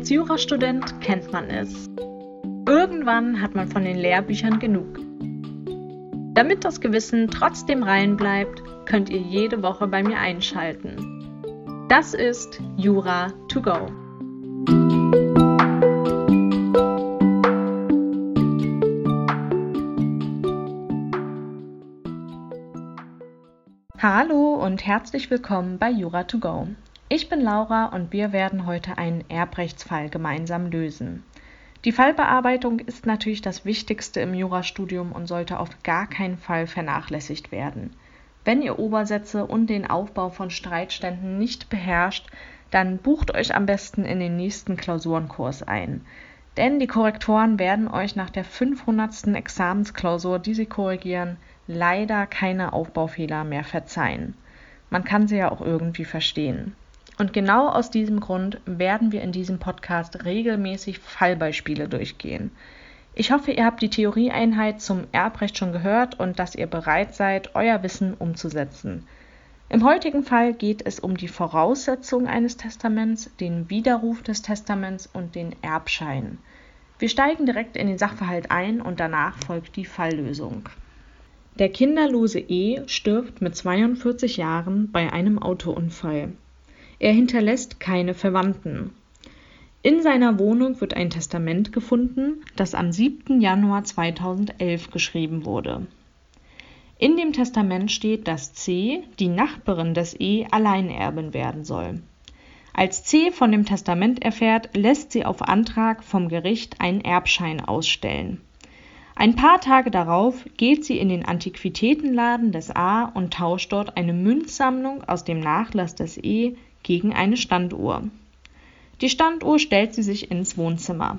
Als Jurastudent kennt man es. Irgendwann hat man von den Lehrbüchern genug. Damit das Gewissen trotzdem rein bleibt, könnt ihr jede Woche bei mir einschalten. Das ist Jura to go. Hallo und herzlich willkommen bei Jura to go. Ich bin Laura und wir werden heute einen Erbrechtsfall gemeinsam lösen. Die Fallbearbeitung ist natürlich das Wichtigste im Jurastudium und sollte auf gar keinen Fall vernachlässigt werden. Wenn ihr Obersätze und den Aufbau von Streitständen nicht beherrscht, dann bucht euch am besten in den nächsten Klausurenkurs ein. Denn die Korrektoren werden euch nach der 500. Examensklausur, die sie korrigieren, leider keine Aufbaufehler mehr verzeihen. Man kann sie ja auch irgendwie verstehen. Und genau aus diesem Grund werden wir in diesem Podcast regelmäßig Fallbeispiele durchgehen. Ich hoffe, ihr habt die Theorieeinheit zum Erbrecht schon gehört und dass ihr bereit seid, euer Wissen umzusetzen. Im heutigen Fall geht es um die Voraussetzung eines Testaments, den Widerruf des Testaments und den Erbschein. Wir steigen direkt in den Sachverhalt ein und danach folgt die Falllösung. Der kinderlose E stirbt mit 42 Jahren bei einem Autounfall. Er hinterlässt keine Verwandten. In seiner Wohnung wird ein Testament gefunden, das am 7. Januar 2011 geschrieben wurde. In dem Testament steht, dass C, die Nachbarin des E, Alleinerbin werden soll. Als C von dem Testament erfährt, lässt sie auf Antrag vom Gericht einen Erbschein ausstellen. Ein paar Tage darauf geht sie in den Antiquitätenladen des A und tauscht dort eine Münzsammlung aus dem Nachlass des E gegen eine Standuhr. Die Standuhr stellt sie sich ins Wohnzimmer.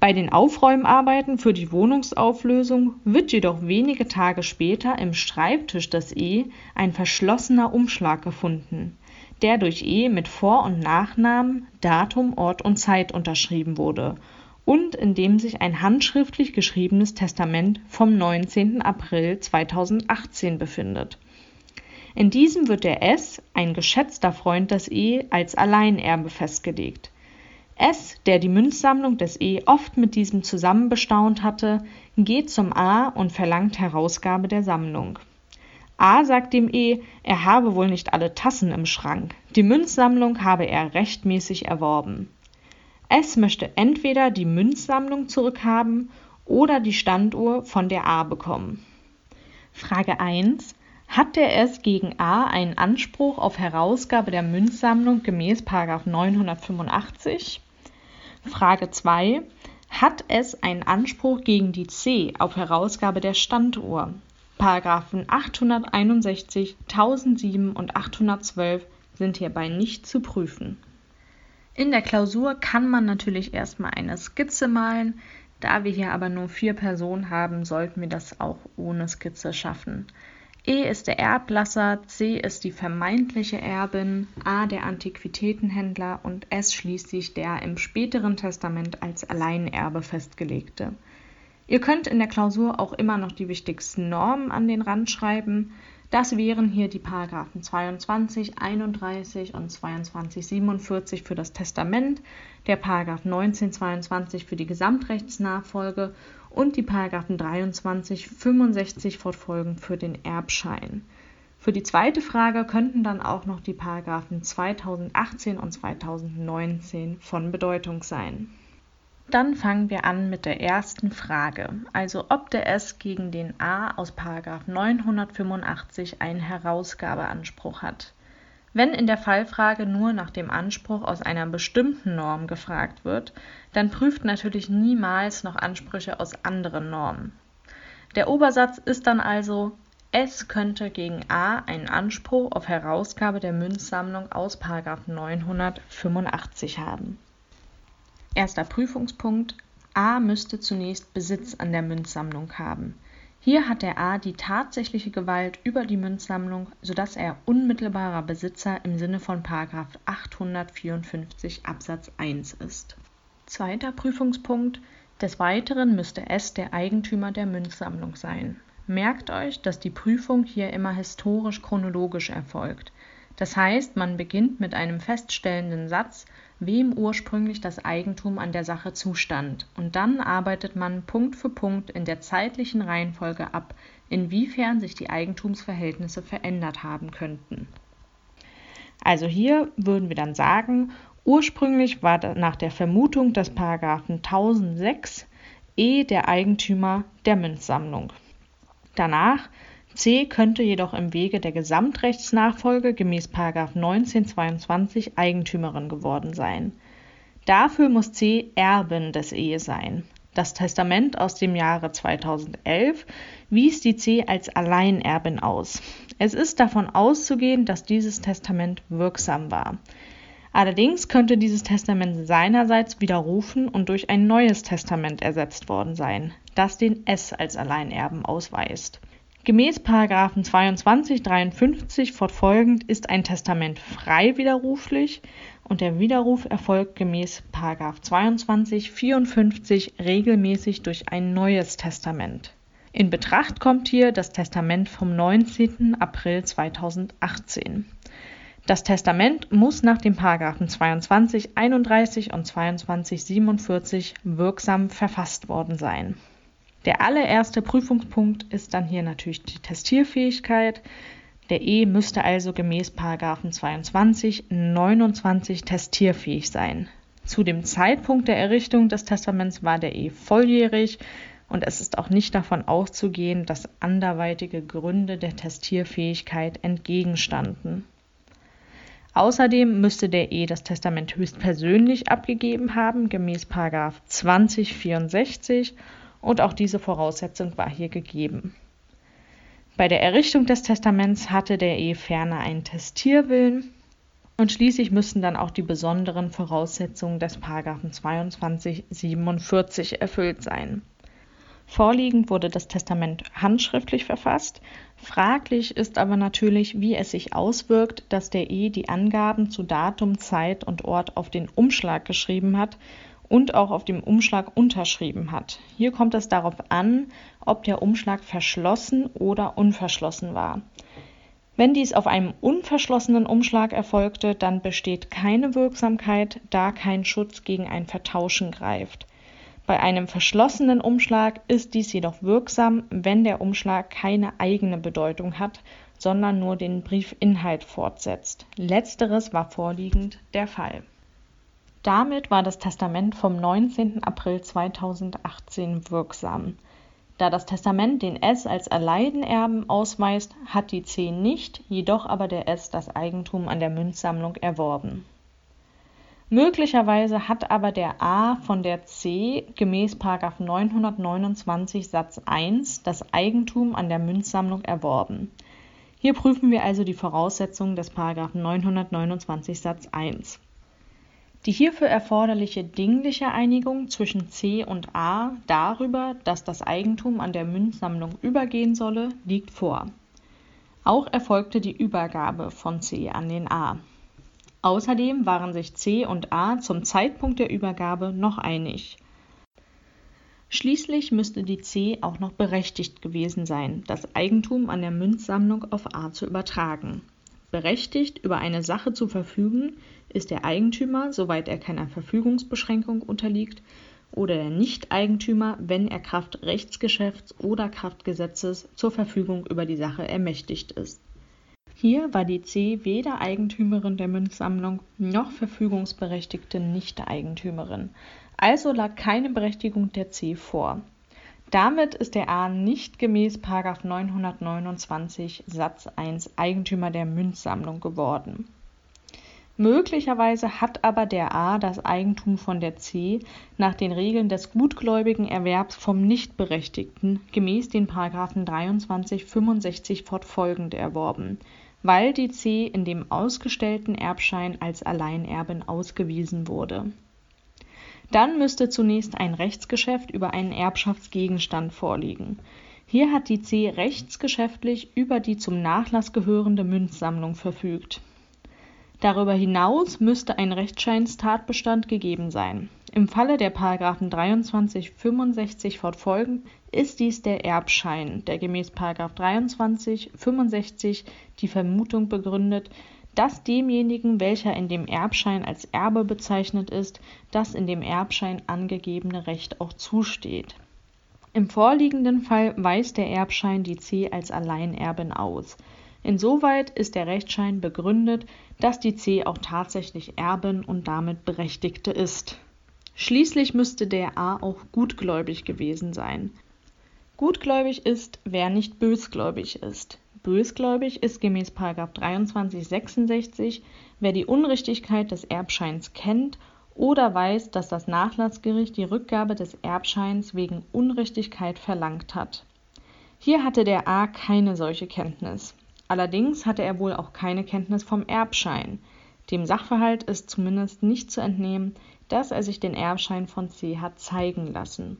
Bei den Aufräumarbeiten für die Wohnungsauflösung wird jedoch wenige Tage später im Schreibtisch des E ein verschlossener Umschlag gefunden, der durch E mit Vor- und Nachnamen, Datum, Ort und Zeit unterschrieben wurde und in dem sich ein handschriftlich geschriebenes Testament vom 19. April 2018 befindet in diesem wird der S, ein geschätzter Freund des E, als Alleinerbe festgelegt. S, der die Münzsammlung des E oft mit diesem zusammen bestaunt hatte, geht zum A und verlangt Herausgabe der Sammlung. A sagt dem E, er habe wohl nicht alle Tassen im Schrank, die Münzsammlung habe er rechtmäßig erworben. S möchte entweder die Münzsammlung zurückhaben oder die Standuhr von der A bekommen. Frage 1 hat der S gegen A einen Anspruch auf Herausgabe der Münzsammlung gemäß 985? Frage 2. Hat es einen Anspruch gegen die C auf Herausgabe der Standuhr? Paragraphen 861, 1007 und 812 sind hierbei nicht zu prüfen. In der Klausur kann man natürlich erstmal eine Skizze malen. Da wir hier aber nur vier Personen haben, sollten wir das auch ohne Skizze schaffen. E ist der Erblasser, C ist die vermeintliche Erbin, A der Antiquitätenhändler und S schließlich der im späteren Testament als Alleinerbe festgelegte. Ihr könnt in der Klausur auch immer noch die wichtigsten Normen an den Rand schreiben. Das wären hier die Paragraphen 22, 31 und 22, 47 für das Testament, der Paragraph 19, 22 für die Gesamtrechtsnachfolge und die Paragraphen 23, 65 fortfolgend für den Erbschein. Für die zweite Frage könnten dann auch noch die Paragraphen 2018 und 2019 von Bedeutung sein. Dann fangen wir an mit der ersten Frage, also ob der S gegen den A aus 985 einen Herausgabeanspruch hat. Wenn in der Fallfrage nur nach dem Anspruch aus einer bestimmten Norm gefragt wird, dann prüft natürlich niemals noch Ansprüche aus anderen Normen. Der Obersatz ist dann also S könnte gegen A einen Anspruch auf Herausgabe der Münzsammlung aus 985 haben. Erster Prüfungspunkt. A müsste zunächst Besitz an der Münzsammlung haben. Hier hat der A die tatsächliche Gewalt über die Münzsammlung, sodass er unmittelbarer Besitzer im Sinne von 854 Absatz 1 ist. Zweiter Prüfungspunkt. Des Weiteren müsste S der Eigentümer der Münzsammlung sein. Merkt euch, dass die Prüfung hier immer historisch chronologisch erfolgt. Das heißt, man beginnt mit einem feststellenden Satz, wem ursprünglich das Eigentum an der Sache zustand, und dann arbeitet man Punkt für Punkt in der zeitlichen Reihenfolge ab, inwiefern sich die Eigentumsverhältnisse verändert haben könnten. Also hier würden wir dann sagen, ursprünglich war nach der Vermutung des Paragraphen 1006 E der Eigentümer der Münzsammlung. Danach C könnte jedoch im Wege der Gesamtrechtsnachfolge gemäß 1922 Eigentümerin geworden sein. Dafür muss C Erbin des E sein. Das Testament aus dem Jahre 2011 wies die C als Alleinerbin aus. Es ist davon auszugehen, dass dieses Testament wirksam war. Allerdings könnte dieses Testament seinerseits widerrufen und durch ein neues Testament ersetzt worden sein, das den S als Alleinerben ausweist. Gemäß 22, 53 fortfolgend ist ein Testament frei widerruflich und der Widerruf erfolgt gemäß 22, 54 regelmäßig durch ein neues Testament. In Betracht kommt hier das Testament vom 19. April 2018. Das Testament muss nach den Paragraphen 22, 31 und 22, 47 wirksam verfasst worden sein. Der allererste Prüfungspunkt ist dann hier natürlich die Testierfähigkeit. Der E müsste also gemäß Paragraphen 22, 29 testierfähig sein. Zu dem Zeitpunkt der Errichtung des Testaments war der E volljährig und es ist auch nicht davon auszugehen, dass anderweitige Gründe der Testierfähigkeit entgegenstanden. Außerdem müsste der E das Testament höchstpersönlich abgegeben haben, gemäß 2064 und auch diese Voraussetzung war hier gegeben. Bei der Errichtung des Testaments hatte der Ehe ferner einen Testierwillen und schließlich müssten dann auch die besonderen Voraussetzungen des Paragraphen 2247 erfüllt sein. Vorliegend wurde das Testament handschriftlich verfasst. Fraglich ist aber natürlich, wie es sich auswirkt, dass der E die Angaben zu Datum, Zeit und Ort auf den Umschlag geschrieben hat und auch auf dem Umschlag unterschrieben hat. Hier kommt es darauf an, ob der Umschlag verschlossen oder unverschlossen war. Wenn dies auf einem unverschlossenen Umschlag erfolgte, dann besteht keine Wirksamkeit, da kein Schutz gegen ein Vertauschen greift. Bei einem verschlossenen Umschlag ist dies jedoch wirksam, wenn der Umschlag keine eigene Bedeutung hat, sondern nur den Briefinhalt fortsetzt. Letzteres war vorliegend der Fall. Damit war das Testament vom 19. April 2018 wirksam. Da das Testament den S als Alleinerben ausweist, hat die C nicht, jedoch aber der S das Eigentum an der Münzsammlung erworben. Möglicherweise hat aber der A von der C gemäß 929 Satz 1 das Eigentum an der Münzsammlung erworben. Hier prüfen wir also die Voraussetzungen des 929 Satz 1. Die hierfür erforderliche dingliche Einigung zwischen C und A darüber, dass das Eigentum an der Münzsammlung übergehen solle, liegt vor. Auch erfolgte die Übergabe von C an den A. Außerdem waren sich C und A zum Zeitpunkt der Übergabe noch einig. Schließlich müsste die C auch noch berechtigt gewesen sein, das Eigentum an der Münzsammlung auf A zu übertragen. Berechtigt, über eine Sache zu verfügen, ist der Eigentümer, soweit er keiner Verfügungsbeschränkung unterliegt, oder der Nichteigentümer, wenn er Kraft Rechtsgeschäfts oder Kraft Gesetzes zur Verfügung über die Sache ermächtigt ist. Hier war die C weder Eigentümerin der Münzsammlung noch verfügungsberechtigte Nichteigentümerin, also lag keine Berechtigung der C vor. Damit ist der A nicht gemäß 929 Satz 1 Eigentümer der Münzsammlung geworden. Möglicherweise hat aber der A das Eigentum von der C nach den Regeln des gutgläubigen Erwerbs vom Nichtberechtigten gemäß den 23, 65 fortfolgende erworben, weil die C in dem ausgestellten Erbschein als Alleinerbin ausgewiesen wurde dann müsste zunächst ein Rechtsgeschäft über einen Erbschaftsgegenstand vorliegen. Hier hat die C rechtsgeschäftlich über die zum Nachlass gehörende Münzsammlung verfügt. Darüber hinaus müsste ein Rechtsscheinstatbestand gegeben sein. Im Falle der § 23 65 fortfolgend ist dies der Erbschein, der gemäß § 23 65 die Vermutung begründet, das demjenigen, welcher in dem Erbschein als Erbe bezeichnet ist, das in dem Erbschein angegebene Recht auch zusteht. Im vorliegenden Fall weist der Erbschein die C als Alleinerbin aus. Insoweit ist der Rechtsschein begründet, dass die C auch tatsächlich Erbin und damit Berechtigte ist. Schließlich müsste der A auch gutgläubig gewesen sein. Gutgläubig ist, wer nicht bösgläubig ist. Bösgläubig ist gemäß 2366, wer die Unrichtigkeit des Erbscheins kennt oder weiß, dass das Nachlassgericht die Rückgabe des Erbscheins wegen Unrichtigkeit verlangt hat. Hier hatte der A keine solche Kenntnis. Allerdings hatte er wohl auch keine Kenntnis vom Erbschein. Dem Sachverhalt ist zumindest nicht zu entnehmen, dass er sich den Erbschein von C hat zeigen lassen.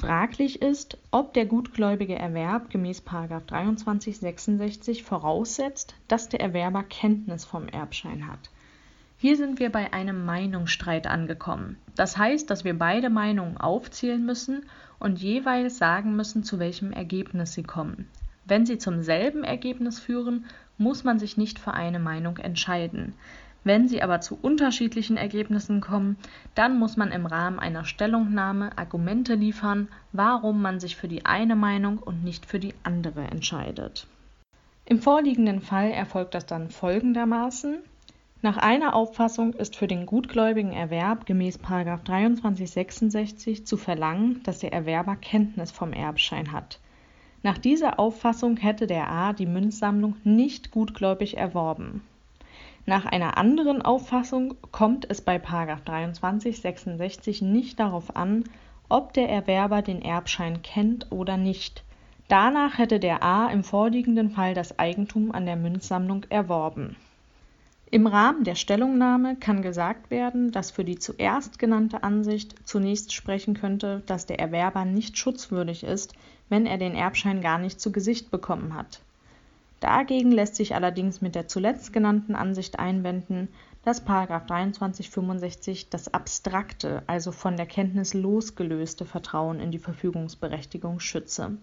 Fraglich ist, ob der gutgläubige Erwerb gemäß 2366 voraussetzt, dass der Erwerber Kenntnis vom Erbschein hat. Hier sind wir bei einem Meinungsstreit angekommen. Das heißt, dass wir beide Meinungen aufzählen müssen und jeweils sagen müssen, zu welchem Ergebnis sie kommen. Wenn sie zum selben Ergebnis führen, muss man sich nicht für eine Meinung entscheiden. Wenn sie aber zu unterschiedlichen Ergebnissen kommen, dann muss man im Rahmen einer Stellungnahme Argumente liefern, warum man sich für die eine Meinung und nicht für die andere entscheidet. Im vorliegenden Fall erfolgt das dann folgendermaßen. Nach einer Auffassung ist für den gutgläubigen Erwerb gemäß 2366 zu verlangen, dass der Erwerber Kenntnis vom Erbschein hat. Nach dieser Auffassung hätte der A die Münzsammlung nicht gutgläubig erworben. Nach einer anderen Auffassung kommt es bei 2366 nicht darauf an, ob der Erwerber den Erbschein kennt oder nicht. Danach hätte der A im vorliegenden Fall das Eigentum an der Münzsammlung erworben. Im Rahmen der Stellungnahme kann gesagt werden, dass für die zuerst genannte Ansicht zunächst sprechen könnte, dass der Erwerber nicht schutzwürdig ist, wenn er den Erbschein gar nicht zu Gesicht bekommen hat. Dagegen lässt sich allerdings mit der zuletzt genannten Ansicht einwenden, dass 2365 das abstrakte, also von der Kenntnis losgelöste Vertrauen in die Verfügungsberechtigung schütze.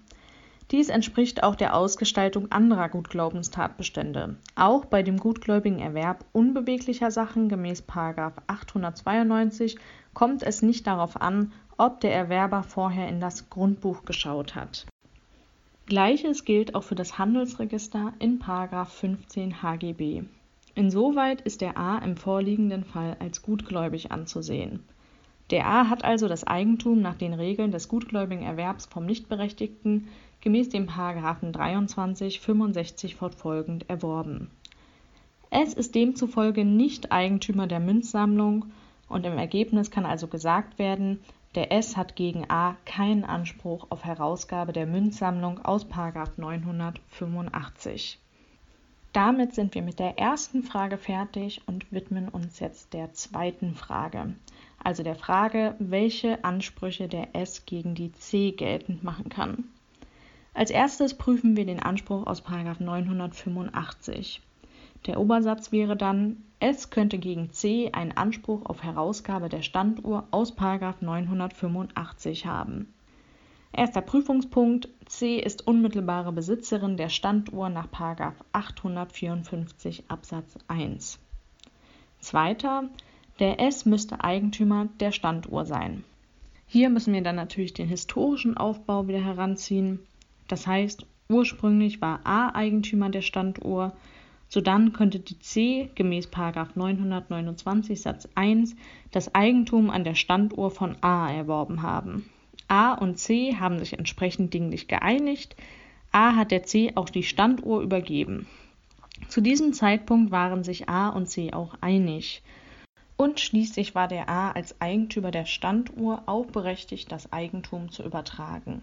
Dies entspricht auch der Ausgestaltung anderer Gutglaubenstatbestände. Auch bei dem gutgläubigen Erwerb unbeweglicher Sachen gemäß 892 kommt es nicht darauf an, ob der Erwerber vorher in das Grundbuch geschaut hat Gleiches gilt auch für das Handelsregister in § 15 HGB. Insoweit ist der A im vorliegenden Fall als gutgläubig anzusehen. Der A hat also das Eigentum nach den Regeln des gutgläubigen Erwerbs vom Nichtberechtigten gemäß dem § 23, 65 fortfolgend erworben. Es ist demzufolge nicht Eigentümer der Münzsammlung und im Ergebnis kann also gesagt werden, der S hat gegen A keinen Anspruch auf Herausgabe der Münzsammlung aus 985. Damit sind wir mit der ersten Frage fertig und widmen uns jetzt der zweiten Frage, also der Frage, welche Ansprüche der S gegen die C geltend machen kann. Als erstes prüfen wir den Anspruch aus 985. Der Obersatz wäre dann, es könnte gegen C einen Anspruch auf Herausgabe der Standuhr aus 985 haben. Erster Prüfungspunkt: C ist unmittelbare Besitzerin der Standuhr nach 854 Absatz 1. Zweiter: Der S müsste Eigentümer der Standuhr sein. Hier müssen wir dann natürlich den historischen Aufbau wieder heranziehen. Das heißt, ursprünglich war A Eigentümer der Standuhr, Sodann könnte die C gemäß 929 Satz 1 das Eigentum an der Standuhr von A erworben haben. A und C haben sich entsprechend dinglich geeinigt. A hat der C auch die Standuhr übergeben. Zu diesem Zeitpunkt waren sich A und C auch einig. Und schließlich war der A als Eigentümer der Standuhr auch berechtigt, das Eigentum zu übertragen.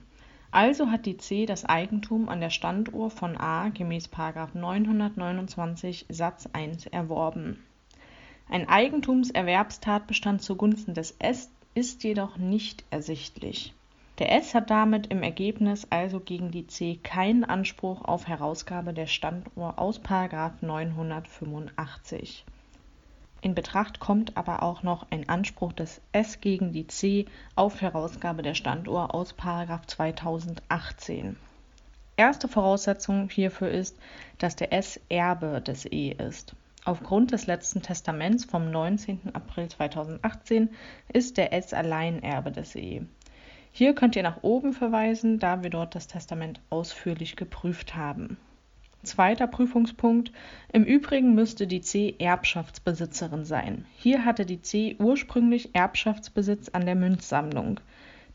Also hat die C das Eigentum an der Standuhr von A gemäß 929 Satz 1 erworben. Ein Eigentumserwerbstatbestand zugunsten des S ist jedoch nicht ersichtlich. Der S hat damit im Ergebnis also gegen die C keinen Anspruch auf Herausgabe der Standuhr aus 985 in Betracht kommt aber auch noch ein Anspruch des S gegen die C auf Herausgabe der Standuhr aus 2018. Erste Voraussetzung hierfür ist, dass der S Erbe des E ist. Aufgrund des letzten Testaments vom 19. April 2018 ist der S Alleinerbe des E. Hier könnt ihr nach oben verweisen, da wir dort das Testament ausführlich geprüft haben. Zweiter Prüfungspunkt. Im Übrigen müsste die C Erbschaftsbesitzerin sein. Hier hatte die C ursprünglich Erbschaftsbesitz an der Münzsammlung.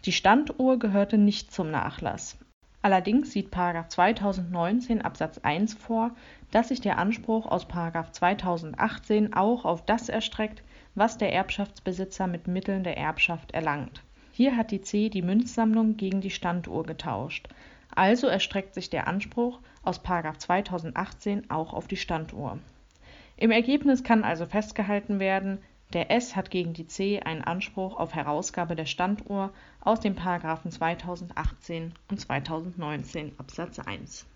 Die Standuhr gehörte nicht zum Nachlass. Allerdings sieht 2019 Absatz 1 vor, dass sich der Anspruch aus 2018 auch auf das erstreckt, was der Erbschaftsbesitzer mit Mitteln der Erbschaft erlangt. Hier hat die C die Münzsammlung gegen die Standuhr getauscht. Also erstreckt sich der Anspruch aus 2018 auch auf die Standuhr. Im Ergebnis kann also festgehalten werden, der S hat gegen die C einen Anspruch auf Herausgabe der Standuhr aus den Paragraphen 2018 und 2019 Absatz 1.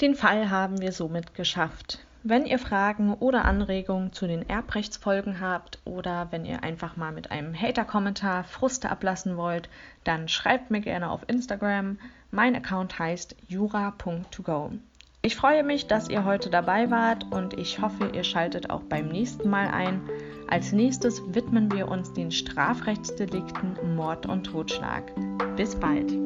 Den Fall haben wir somit geschafft. Wenn ihr Fragen oder Anregungen zu den Erbrechtsfolgen habt oder wenn ihr einfach mal mit einem Hater-Kommentar Fruste ablassen wollt, dann schreibt mir gerne auf Instagram. Mein Account heißt jura.togo. Ich freue mich, dass ihr heute dabei wart und ich hoffe, ihr schaltet auch beim nächsten Mal ein. Als nächstes widmen wir uns den Strafrechtsdelikten Mord und Totschlag. Bis bald.